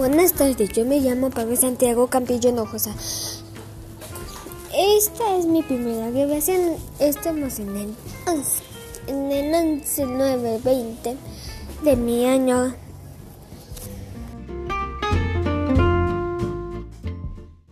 Buenas tardes, yo me llamo Pablo Santiago Campillo Nojosa. Esta es mi primera grabación. Estamos en el 11, en el 11 9 20 de mi año